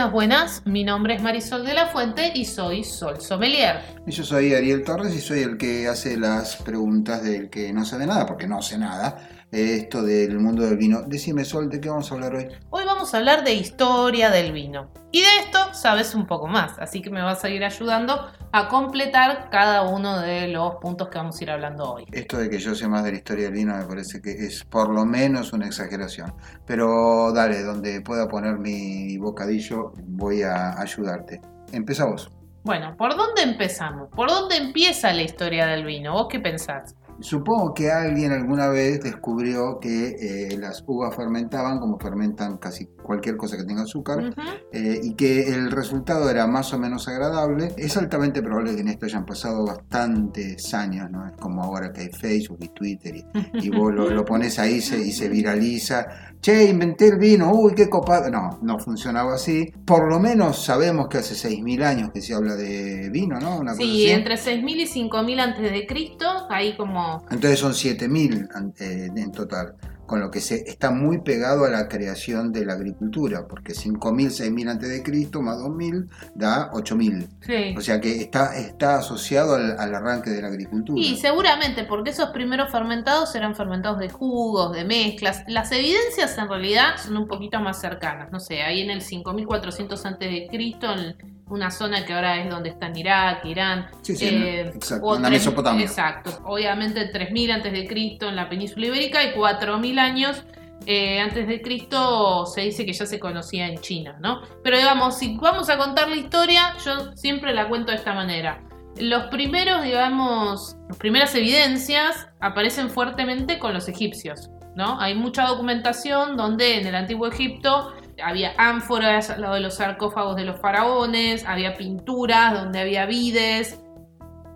Buenas, buenas. Mi nombre es Marisol de la Fuente y soy Sol Sommelier. Y yo soy Ariel Torres y soy el que hace las preguntas del que no sabe nada, porque no sé nada, esto del mundo del vino. Decime, Sol, ¿de qué vamos a hablar hoy? Hoy vamos a hablar de historia del vino. Y de esto sabes un poco más, así que me vas a ir ayudando a completar cada uno de los puntos que vamos a ir hablando hoy. Esto de que yo sé más de la historia del vino me parece que es por lo menos una exageración. Pero dale, donde pueda poner mi bocadillo voy a ayudarte. Empezá vos. Bueno, ¿por dónde empezamos? ¿Por dónde empieza la historia del vino? ¿Vos qué pensás? Supongo que alguien alguna vez descubrió que eh, las uvas fermentaban como fermentan casi cualquier cosa que tenga azúcar eh, y que el resultado era más o menos agradable. Es altamente probable que en esto hayan pasado bastantes años, ¿no? Es como ahora que hay Facebook y Twitter y, y vos lo, lo pones ahí se- y se viraliza. Che, inventé el vino, uy, qué copado. No, no funcionaba así. Por lo menos sabemos que hace 6.000 años que se habla de vino, ¿no? Una Sí, entre 6.000 y 5.000 antes de Cristo, ahí como... Entonces son 7.000 an- eh, en total, con lo que se está muy pegado a la creación de la agricultura, porque 5.000, 6.000 antes de Cristo más 2.000 da 8.000. Sí. O sea que está, está asociado al, al arranque de la agricultura. Y seguramente, porque esos primeros fermentados eran fermentados de jugos, de mezclas. Las evidencias en realidad son un poquito más cercanas. No sé, ahí en el 5400 a.C., en una zona que ahora es donde están Irak, Irán. Sí, sí, eh, exacto, o en la tres- Mesopotamia. Exacto. Obviamente 3000 antes de Cristo en la península ibérica y 4000 años eh, antes de Cristo se dice que ya se conocía en China, ¿no? Pero digamos, si vamos a contar la historia, yo siempre la cuento de esta manera. Los primeros, digamos, las primeras evidencias aparecen fuertemente con los egipcios, ¿no? Hay mucha documentación donde en el antiguo Egipto había ánforas al lado de los sarcófagos de los faraones, había pinturas donde había vides,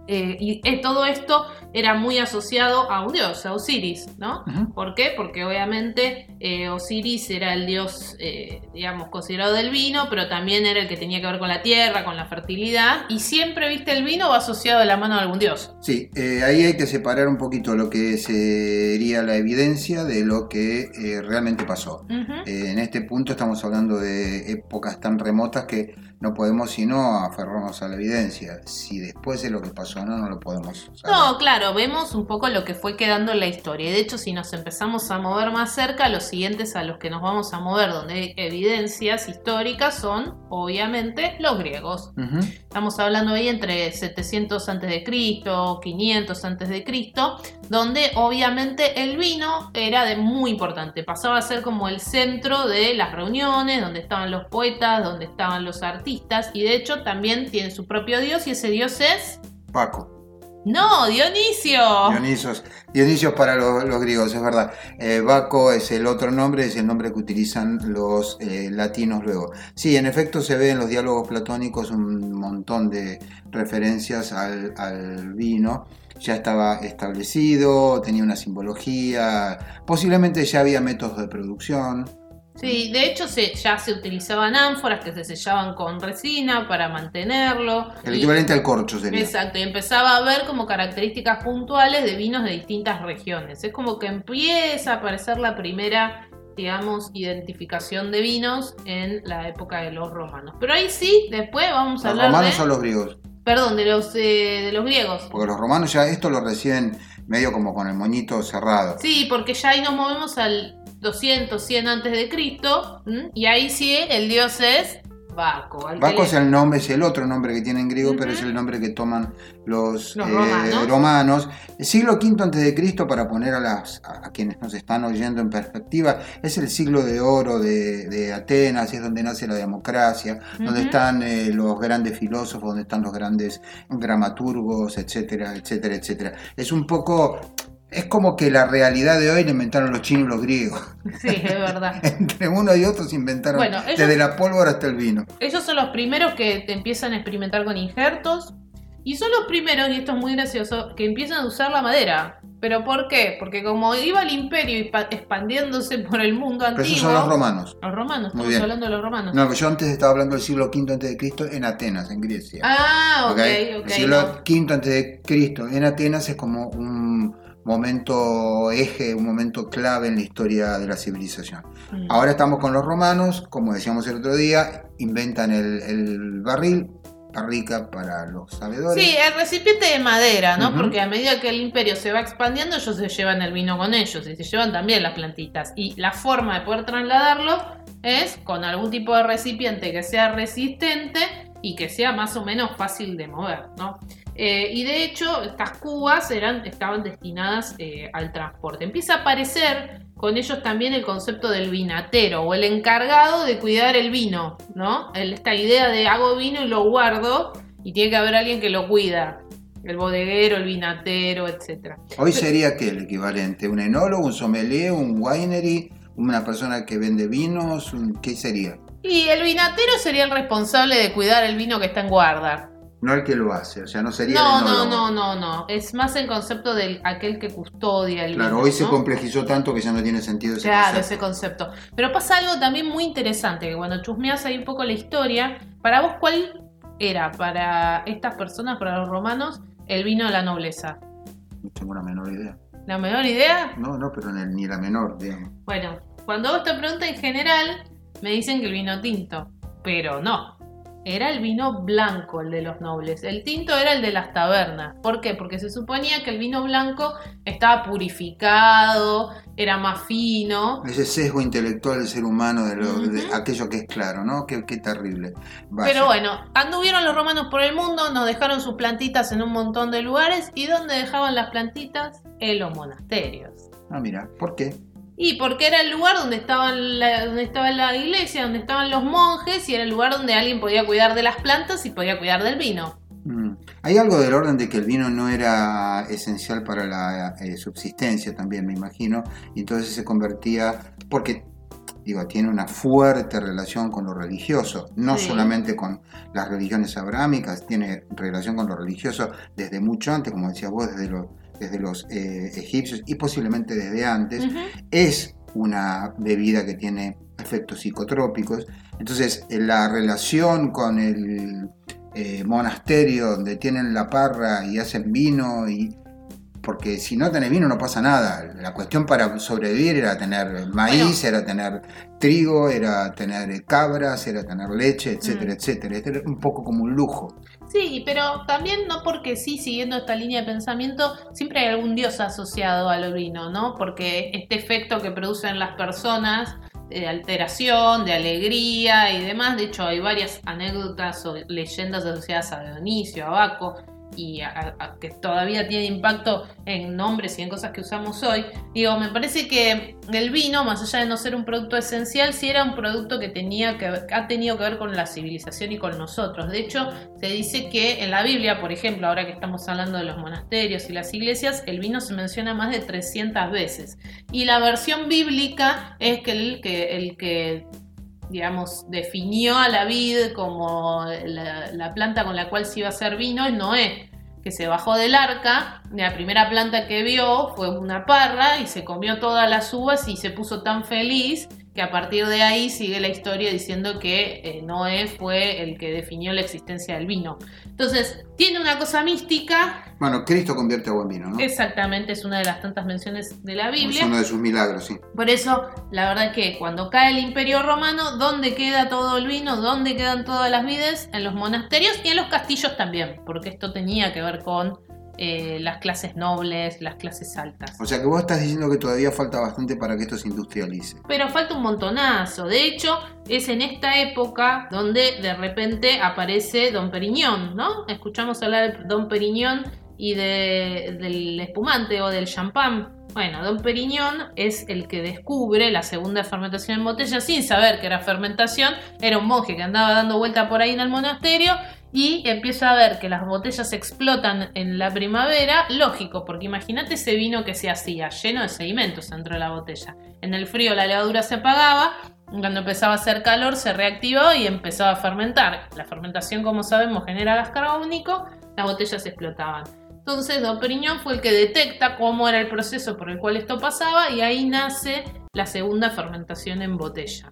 eh, y eh, todo esto era muy asociado a un dios, a Osiris, ¿no? ¿Por qué? Porque obviamente eh, Osiris era el dios, eh, digamos, considerado del vino, pero también era el que tenía que ver con la tierra, con la fertilidad, y siempre, viste, el vino va asociado de la mano de algún dios. Sí, eh, ahí hay que separar un poquito lo que sería la evidencia de lo que realmente pasó. En este punto estamos hablando de épocas tan remotas que no podemos sino aferrarnos a la evidencia. Si después de lo que pasó no, no lo podemos saber. No, claro, vemos un poco lo que fue quedando en la historia. Y de hecho, si nos empezamos a mover más cerca, los siguientes a los que nos vamos a mover, donde hay evidencias históricas, son obviamente los griegos. Estamos hablando ahí entre 700 a.C., 500 a.C., donde obviamente el vino era de muy importante. Pasaba a ser como el centro de las reuniones, donde estaban los poetas, donde estaban los artistas, y de hecho también tiene su propio dios, y ese dios es. Paco. ¡No! ¡Dionisio! Dionisios, Dionisios para los, griegos, es verdad. Eh, Baco es el otro nombre, es el nombre que utilizan los eh, latinos luego. Sí, en efecto se ve en los diálogos platónicos un montón de referencias al, al vino. Ya estaba establecido, tenía una simbología, posiblemente ya había métodos de producción. Sí, de hecho se, ya se utilizaban ánforas que se sellaban con resina para mantenerlo. El Y- equivalente al corcho sería. Exacto, y empezaba a ver como características puntuales de vinos de distintas regiones. Es como que empieza a aparecer la primera, digamos, identificación de vinos en la época de los romanos. Pero ahí sí, después vamos a ¿Los hablar romanos de... o los griegos? Perdón, de los, eh, de los griegos. Porque los romanos ya esto lo reciben medio como con el moñito cerrado. Sí, porque ya ahí nos movemos al 200, 100 antes de Cristo, ¿m? y ahí sí el dios es Baco. Baco es el nombre, es el otro nombre que tiene en griego, pero es el nombre que toman los, Los eh, romanos. romanos. El siglo V antes de Cristo, para poner a, las, a quienes nos están oyendo en perspectiva, es el siglo de oro de, de Atenas, es donde nace la democracia, donde están eh, los grandes filósofos, donde están los grandes dramaturgos, etcétera, etcétera, etcétera. Es un poco Es como que la realidad de hoy la inventaron los chinos y los griegos. Sí, es verdad. Entre uno y otro se inventaron Bueno, ellos- desde la pólvora hasta el vino. Ellos son los primeros que te empiezan a experimentar con injertos. Y son los primeros, y esto es muy gracioso, que empiezan a usar la madera. ¿Pero por qué? Porque como iba el imperio expa- expandiéndose por el mundo Pero antiguo. esos son los romanos. Los romanos, Muy estamos bien. hablando de los romanos. No, yo antes estaba hablando del siglo V antes de Cristo en Atenas, en Grecia. Ah, ok, ¿ok? ok. el siglo. V antes de Cristo en Atenas es como un momento eje, un momento clave en la historia de la civilización. Mm. Ahora estamos con los romanos, como decíamos el otro día, inventan el, el barril, barrica para los sabedores. Sí, el recipiente de madera, ¿no? Porque a medida que el imperio se va expandiendo, ellos se llevan el vino con ellos y se llevan también las plantitas. Y la forma de poder trasladarlo es con algún tipo de recipiente que sea resistente y que sea más o menos fácil de mover, ¿no? Eh, y de hecho, estas cubas eran, estaban destinadas eh, al transporte. Empieza a aparecer con ellos también el concepto del vinatero o el encargado de cuidar el vino, ¿no? Esta idea de hago vino y lo guardo y tiene que haber alguien que lo cuida. El bodeguero, el vinatero, etc. Hoy sería que el equivalente, un enólogo, un sommelier, un winery, una persona que vende vinos, ¿qué sería? Y el vinatero sería el responsable de cuidar el vino que está en guarda. No el que lo hace, o sea, no sería No, el no, no, no, no. Es más el concepto de aquel que custodia el Claro, vino. hoy se complejizó tanto que ya no tiene sentido ese Claro, concepto. ese concepto. Pero pasa algo también muy interesante, que cuando chusmeas ahí un poco la historia, para vos, ¿cuál era para estas personas, para los romanos, el vino de la nobleza? No tengo la menor idea. ¿La menor idea? No, no, pero ni ni la menor, digamos. Bueno, cuando vos te preguntas en general, me dicen que el vino tinto, pero no. Era el vino blanco el de los nobles. El tinto era el de las tabernas. ¿Por qué? Porque se suponía que el vino blanco estaba purificado, era más fino. Ese sesgo intelectual del ser humano, de, lo- de aquello que es claro, ¿no? Qué, qué terrible. Vaya. Pero bueno, anduvieron los romanos por el mundo, nos dejaron sus plantitas en un montón de lugares. ¿Y dónde dejaban las plantitas? En los monasterios. Ah, mira, ¿por qué? Y porque era el lugar donde, estaban la, donde estaba la iglesia, donde estaban los monjes, y era el lugar donde alguien podía cuidar de las plantas y podía cuidar del vino. Mm. Hay algo del orden de que el vino no era esencial para la eh, subsistencia también, me imagino, y entonces se convertía, porque, digo, tiene una fuerte relación con lo religioso, no Sí. solamente con las religiones abrámicas, tiene relación con lo religioso desde mucho antes, como decías vos, desde, los desde los eh, egipcios y posiblemente desde antes. Es una bebida que tiene efectos psicotrópicos. Entonces, eh, la relación con el eh, monasterio donde tienen la parra y hacen vino, y porque si no tenés vino no pasa nada. La cuestión para sobrevivir era tener maíz, era tener trigo, era tener cabras, era tener leche, etcétera, Mm. etcétera. Este era un poco como un lujo. Sí, pero también no porque sí, siguiendo esta línea de pensamiento, siempre hay algún dios asociado al vino, ¿no? Porque este efecto que producen las personas de alteración, de alegría y demás, de hecho hay varias anécdotas o leyendas asociadas a Dionisio, a Baco, y que todavía tiene impacto en nombres y en cosas que usamos hoy. Digo, me parece que el vino, más allá de no ser un producto esencial, sí era un producto que tenía que ha tenido que ver con la civilización y con nosotros. De hecho, se dice que en la Biblia, por ejemplo, ahora que estamos hablando de los monasterios y las iglesias, el vino se menciona más de 300 veces. Y la versión bíblica es que, el que digamos, definió a la vid como la, la planta con la cual se iba a hacer vino es Noé, que se bajó del arca, la primera planta que vio fue una parra y se comió todas las uvas y se puso tan feliz que a partir de ahí sigue la historia diciendo que eh, Noé fue el que definió la existencia del vino. Entonces, tiene una cosa mística, Bueno, Cristo convierte agua en vino, ¿no? exactamente, es una de las tantas menciones de la Es Biblia. uno de sus milagros, sí. Por eso, la verdad es que cuando cae el imperio romano, ¿dónde queda todo el vino? ¿Dónde quedan todas las vides? En los monasterios y en los castillos también, porque esto tenía que ver con eh, las clases nobles, las clases altas. O sea que vos estás diciendo que todavía falta bastante para que esto se industrialice. Pero falta un montonazo. De hecho, es en esta época donde de repente aparece Don Periñón, ¿no? Escuchamos hablar de Don Periñón y de- del espumante o del champán. Bueno, Don Periñón es el que descubre la segunda fermentación en botella sin saber que era fermentación. Era un monje que andaba dando vuelta por ahí en el monasterio y empieza a ver que las botellas explotan en la primavera, lógico, porque imagínate ese vino que se hacía lleno de sedimentos dentro de la botella. En el frío la levadura se apagaba, cuando empezaba a hacer calor se reactivaba y empezaba a fermentar. La fermentación, como sabemos, genera gas carbónico, las botellas explotaban. Entonces, Don Periñón fue el que detecta cómo era el proceso por el cual esto pasaba y ahí nace la segunda fermentación en botella.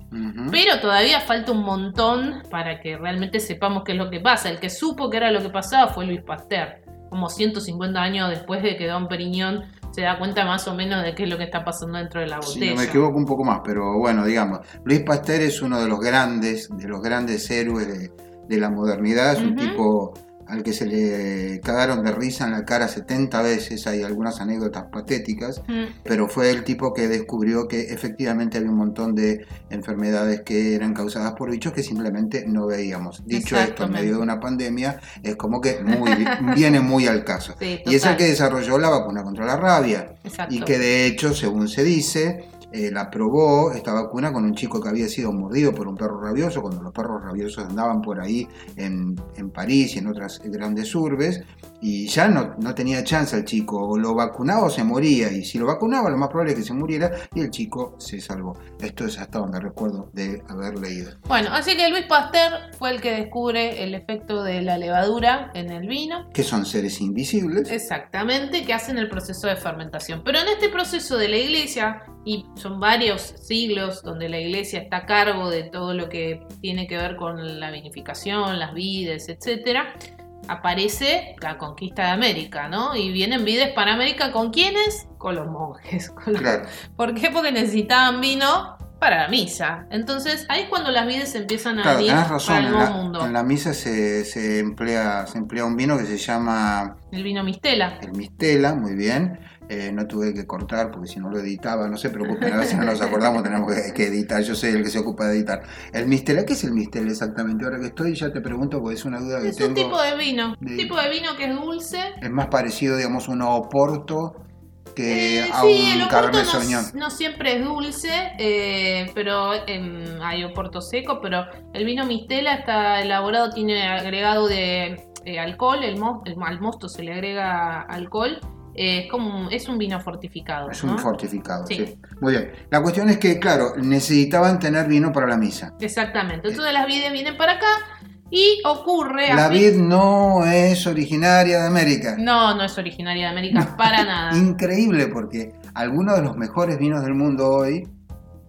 Pero todavía falta un montón para que realmente sepamos qué es lo que pasa. El que supo que era lo que pasaba fue Luis Pasteur, como 150 años después de que Don Periñón se da cuenta más o menos de qué es lo que está pasando dentro de la botella. no me equivoco un poco más, pero bueno, digamos, Luis Pasteur es uno de los grandes, de los grandes héroes de, de la modernidad, es un tipo al que se le cagaron de risa en la cara 70 veces, hay algunas anécdotas patéticas, Mm, pero fue el tipo que descubrió que efectivamente había un montón de enfermedades que eran causadas por bichos que simplemente no veíamos. Dicho esto, en medio de una pandemia, es como que muy, viene muy al caso. sí, Y es el que desarrolló la vacuna contra la rabia. Exacto. Y que de hecho, según se dice, eh, la probó esta vacuna con un chico que había sido mordido por un perro rabioso, cuando los perros rabiosos andaban por ahí en, en París y en otras grandes urbes, y ya no, no tenía chance el chico, o lo vacunaba o se moría, y si lo vacunaba lo más probable es que se muriera, y el chico se salvó. Esto es hasta donde recuerdo de haber leído. Bueno, así que Luis Pasteur fue el que descubre el efecto de la levadura en el vino. Que son seres invisibles. Exactamente, que hacen el proceso de fermentación. Pero en este proceso de la iglesia, y son varios siglos donde la iglesia está a cargo de todo lo que tiene que ver con la vinificación, las vides, etcétera, aparece la conquista de América, ¿no? Y vienen vides para América con quiénes? Con los monjes. con los- Claro. ¿Por qué? Porque necesitaban vino para la misa. Entonces ahí es cuando las vides empiezan a Claro, ir tenés para el En nuevo la, mundo. en la misa se, se emplea, se emplea un vino que se llama El vino mistela. el Mistela, muy bien. Eh, no tuve que cortar porque si no lo editaba, no se preocupen, a veces no nos acordamos, tenemos que, que editar, yo soy el que se ocupa de editar. El Mistela, ¿qué es el Mistela exactamente? Ahora que estoy ya te pregunto porque es una duda que Es tengo. un tipo de vino. Un tipo de vino que es dulce. Es más parecido, digamos, a un Oporto que Eh, a sí, el un oporto Cabernet no, Sauvignon. no siempre es dulce, eh, pero em, hay oporto seco, pero el vino mistela está elaborado, tiene agregado de eh, alcohol, el, mo- el- al mosto se le agrega alcohol, eh, es como un- es un vino fortificado. Es ¿no? un fortificado, Sí. sí. Muy bien. La cuestión es que, claro, necesitaban tener vino para la misa. Exactamente. Entonces las vides vienen para acá y ocurre. La vid no es originaria de América. No, no es originaria de América para nada. Increíble porque algunos de los mejores vinos del mundo hoy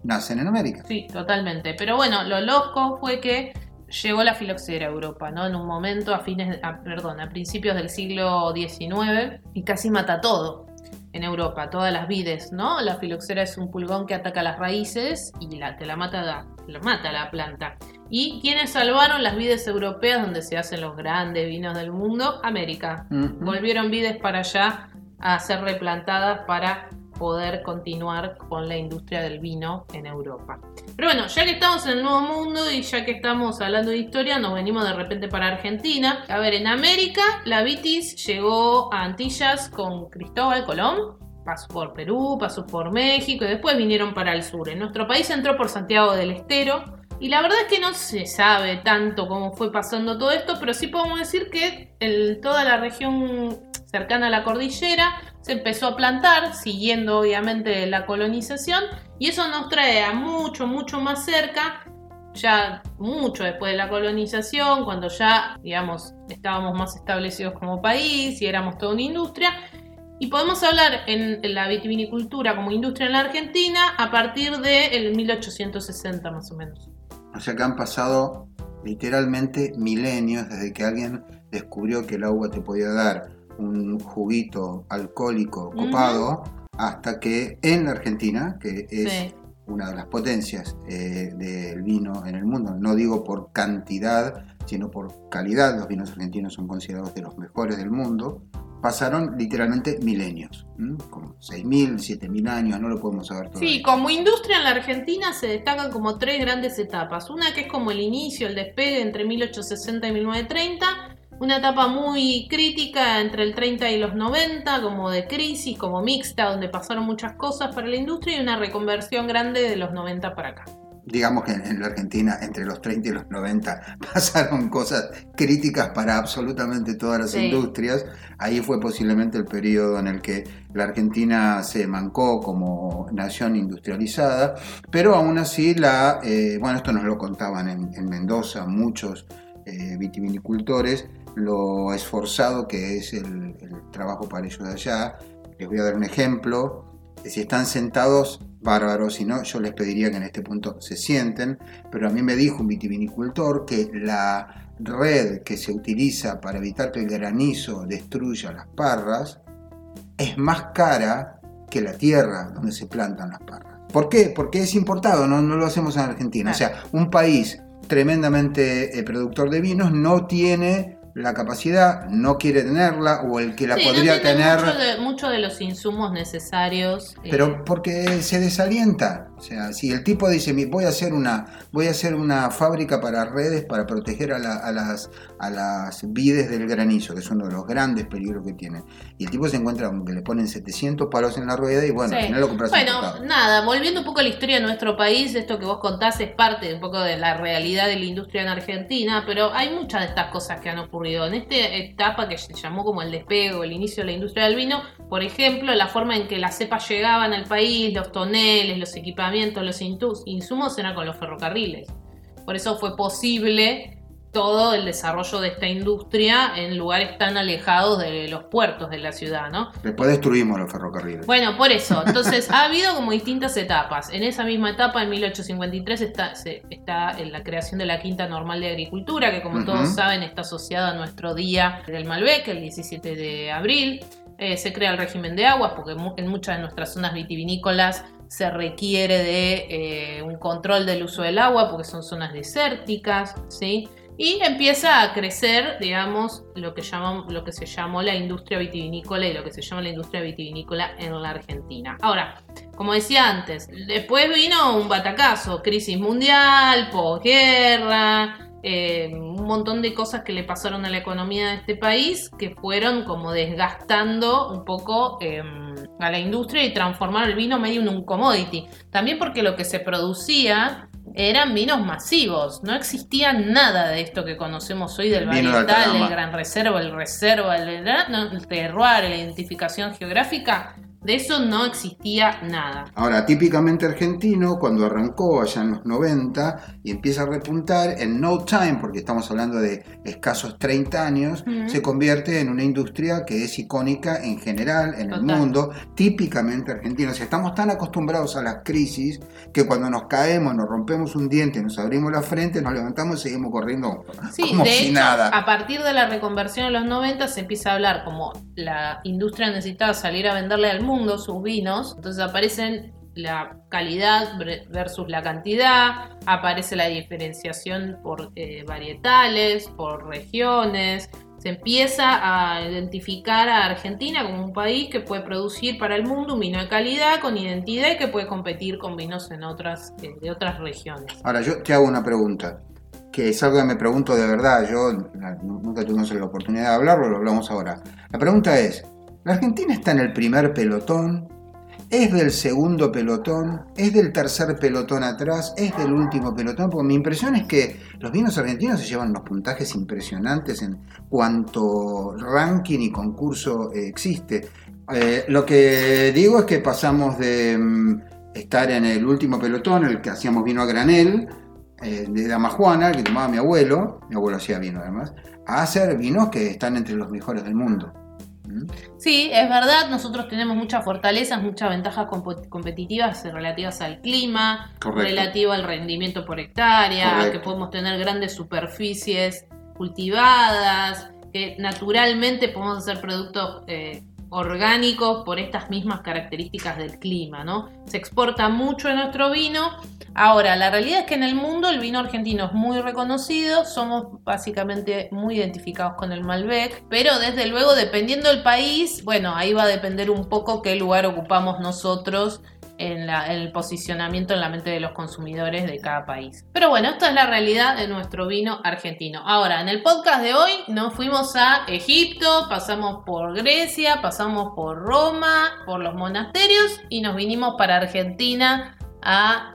nacen en América. Sí, totalmente. Pero bueno, lo loco fue que llegó la filoxera a Europa, ¿no? En un momento a fines, a- perdón, a principios del siglo XIX y casi mata todo en Europa, todas las vides, ¿no? La filoxera es un pulgón que ataca las raíces y la, te la mata, la, mata la planta. ¿Y quiénes salvaron las vides europeas donde se hacen los grandes vinos del mundo? América. Volvieron vides para allá a ser replantadas para poder continuar con la industria del vino en Europa. Pero bueno, ya que estamos en el Nuevo Mundo y ya que estamos hablando de historia, nos venimos de repente para Argentina. A ver, en América la vitis llegó a Antillas con Cristóbal Colón. Pasó por Perú, pasó por México y después vinieron para el sur. En nuestro país entró por Santiago del Estero. Y la verdad es que no se sabe tanto cómo fue pasando todo esto, pero sí podemos decir que el- toda la región cercana a la cordillera se empezó a plantar, siguiendo obviamente la colonización, y eso nos trae a mucho, mucho más cerca, ya mucho después de la colonización, cuando ya, digamos, estábamos más establecidos como país y éramos toda una industria. Y podemos hablar en, la vitivinicultura como industria en la Argentina a partir del 1860 más o menos. O sea que han pasado literalmente milenios desde que alguien descubrió que el agua te podía dar un juguito alcohólico copado hasta que en la Argentina, que es Sí. una de las potencias eh, del vino en el mundo, no digo por cantidad, sino por calidad, los vinos argentinos son considerados de los mejores del mundo, pasaron literalmente milenios, ¿m? como 6.000, 7.000 años, no lo podemos saber todavía. Sí, como industria en la Argentina se destacan como tres grandes etapas. Una que es como el inicio, el despegue entre 1860 y 1930. Una etapa muy crítica entre el 30 y los 90, como de crisis, como mixta, donde pasaron muchas cosas para la industria. Y una reconversión grande de los 90 para acá. digamos que en la Argentina entre los 30 y los 90 pasaron cosas críticas para absolutamente todas las industrias. Ahí fue posiblemente el periodo en el que la Argentina se mancó como nación industrializada, pero aún así la, eh, bueno, esto nos lo contaban en, Mendoza muchos eh, vitivinicultores, lo esforzado que es el, el trabajo para ellos de allá. Les voy a dar un ejemplo. Si están sentados bárbaro, si no, yo les pediría que en este punto se sienten, pero a mí me dijo un vitivinicultor que la red que se utiliza para evitar que el granizo destruya las parras es más cara que la tierra donde se plantan las parras. ¿Por qué? Porque es importado, no, no lo hacemos en Argentina. O sea, un país tremendamente eh, productor de vinos no tiene la capacidad, no quiere tenerla o el que la podría tener. Muchos de, los insumos necesarios. Pero eh, porque se desalienta. O sea, si el tipo dice, voy a hacer una, voy a hacer una fábrica para redes para proteger a, las, a las vides del granizo, que es uno de los grandes peligros que tienen. Y el tipo se encuentra que le ponen 700 palos en la rueda y bueno, al final lo compras Bueno, nada, volviendo un poco a la historia de nuestro país, esto que vos contás es parte un poco de la realidad de la industria en Argentina, pero hay muchas de estas cosas que han ocurrido. En esta etapa que se llamó como el despego, el inicio de la industria del vino, por ejemplo, la forma en que las cepas llegaban al país, los toneles, los equipamientos, los insumos eran con los ferrocarriles. Por eso fue posible todo el desarrollo de esta industria en lugares tan alejados de los puertos de la ciudad, ¿no? Después destruimos los ferrocarriles. Bueno, por eso. Entonces, ha habido como distintas etapas. En esa misma etapa, en 1853, está, está en la creación de la Quinta Normal de Agricultura, que como todos saben está asociada a nuestro día del Malbec, el 17 de abril. Eh, se crea el régimen de aguas, porque en muchas de nuestras zonas vitivinícolas se requiere de eh, un control del uso del agua porque son zonas desérticas, ¿sí? Y empieza a crecer, digamos, lo que, lo que se llamó la industria vitivinícola y lo que se llama la industria vitivinícola en la Argentina. Ahora, como decía antes, después vino un batacazo, crisis mundial, posguerra, eh, un montón de cosas que le pasaron a la economía de este país que fueron como desgastando un poco em, a la industria y transformaron el vino medio en un commodity. También porque lo que se producía eran vinos masivos, no existía nada de esto que conocemos hoy del varietal, el gran reserva, el reserva, el, el terroir, la identificación geográfica de eso no existía nada. Ahora, típicamente argentino, cuando arrancó allá en los 90 y empieza a repuntar, en no time, porque estamos hablando de escasos 30 años, se convierte en una industria que es icónica en general, en el mundo, típicamente argentino. O sea, estamos tan acostumbrados a las crisis que cuando nos caemos, nos rompemos un diente, nos abrimos la frente, nos levantamos y seguimos corriendo sí, como de hecho, nada. A partir de la reconversión en los 90 se empieza a hablar como la industria necesitaba salir a venderle al mundo sus vinos, entonces aparecen la calidad versus la cantidad, aparece la diferenciación por eh, varietales, por regiones, se empieza a identificar a Argentina como un país que puede producir para el mundo un vino de calidad, con identidad y que puede competir con vinos en otras, eh, de otras regiones. Ahora, yo te hago una pregunta, que es algo que me pregunto de verdad, yo nunca tuvimos la oportunidad de hablarlo, lo hablamos ahora. La pregunta es, la Argentina está en el primer pelotón, es del segundo pelotón, es del tercer pelotón atrás, es del último pelotón, porque mi impresión es que los vinos argentinos se llevan unos puntajes impresionantes en cuanto ranking y concurso eh, existe. Eh, lo que digo es que pasamos de mm, estar en el último pelotón, el que hacíamos vino a granel, eh, de Dama Juana, el que tomaba mi abuelo, mi abuelo hacía vino además, a hacer vinos que están entre los mejores del mundo. Sí, es verdad, nosotros tenemos muchas fortalezas, muchas ventajas competitivas relativas al clima, relativo al rendimiento por hectárea, que podemos tener grandes superficies cultivadas, que naturalmente podemos hacer productos eh, orgánicos por estas mismas características del clima, ¿no? Se exporta mucho de nuestro vino Ahora, la realidad es que en el mundo el vino argentino es muy reconocido, somos básicamente muy identificados con el Malbec, pero desde luego dependiendo del país, bueno, ahí va a depender un poco qué lugar ocupamos nosotros en, el posicionamiento en la mente de los consumidores de cada país. Pero bueno, esta es la realidad de nuestro vino argentino. Ahora, en el podcast de hoy nos fuimos a Egipto, pasamos por Grecia, pasamos por Roma, por los monasterios y nos vinimos para Argentina a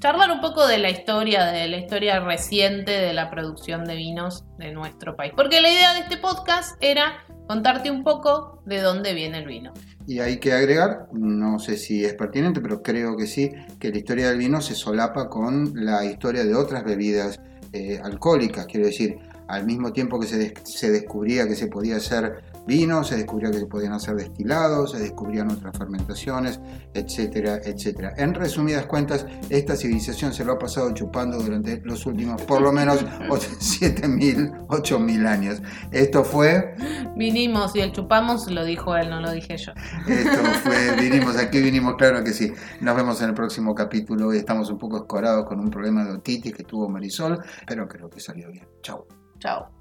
charlar un poco de la historia, de la historia reciente de la producción de vinos de nuestro país. Porque la idea de este podcast era contarte un poco de dónde viene el vino. Y hay que agregar, no sé si es pertinente, pero creo que sí, que la historia del vino se solapa con la historia de otras bebidas eh, alcohólicas. Quiero decir, al mismo tiempo que se, se descubría que se podía hacer vino, se descubrió que se podían hacer destilados, se descubrían otras fermentaciones, etcétera, etcétera. En resumidas cuentas, esta civilización se lo ha pasado chupando durante los últimos por lo menos 7.000, 8.000 años. Esto fue... Vinimos y el chupamos lo dijo él, no lo dije yo. Esto fue, vinimos, aquí vinimos, claro que sí. Nos vemos en el próximo capítulo. Hoy estamos un poco escorados con un problema de otitis que tuvo Marisol, pero creo que salió bien. Chao. Chao.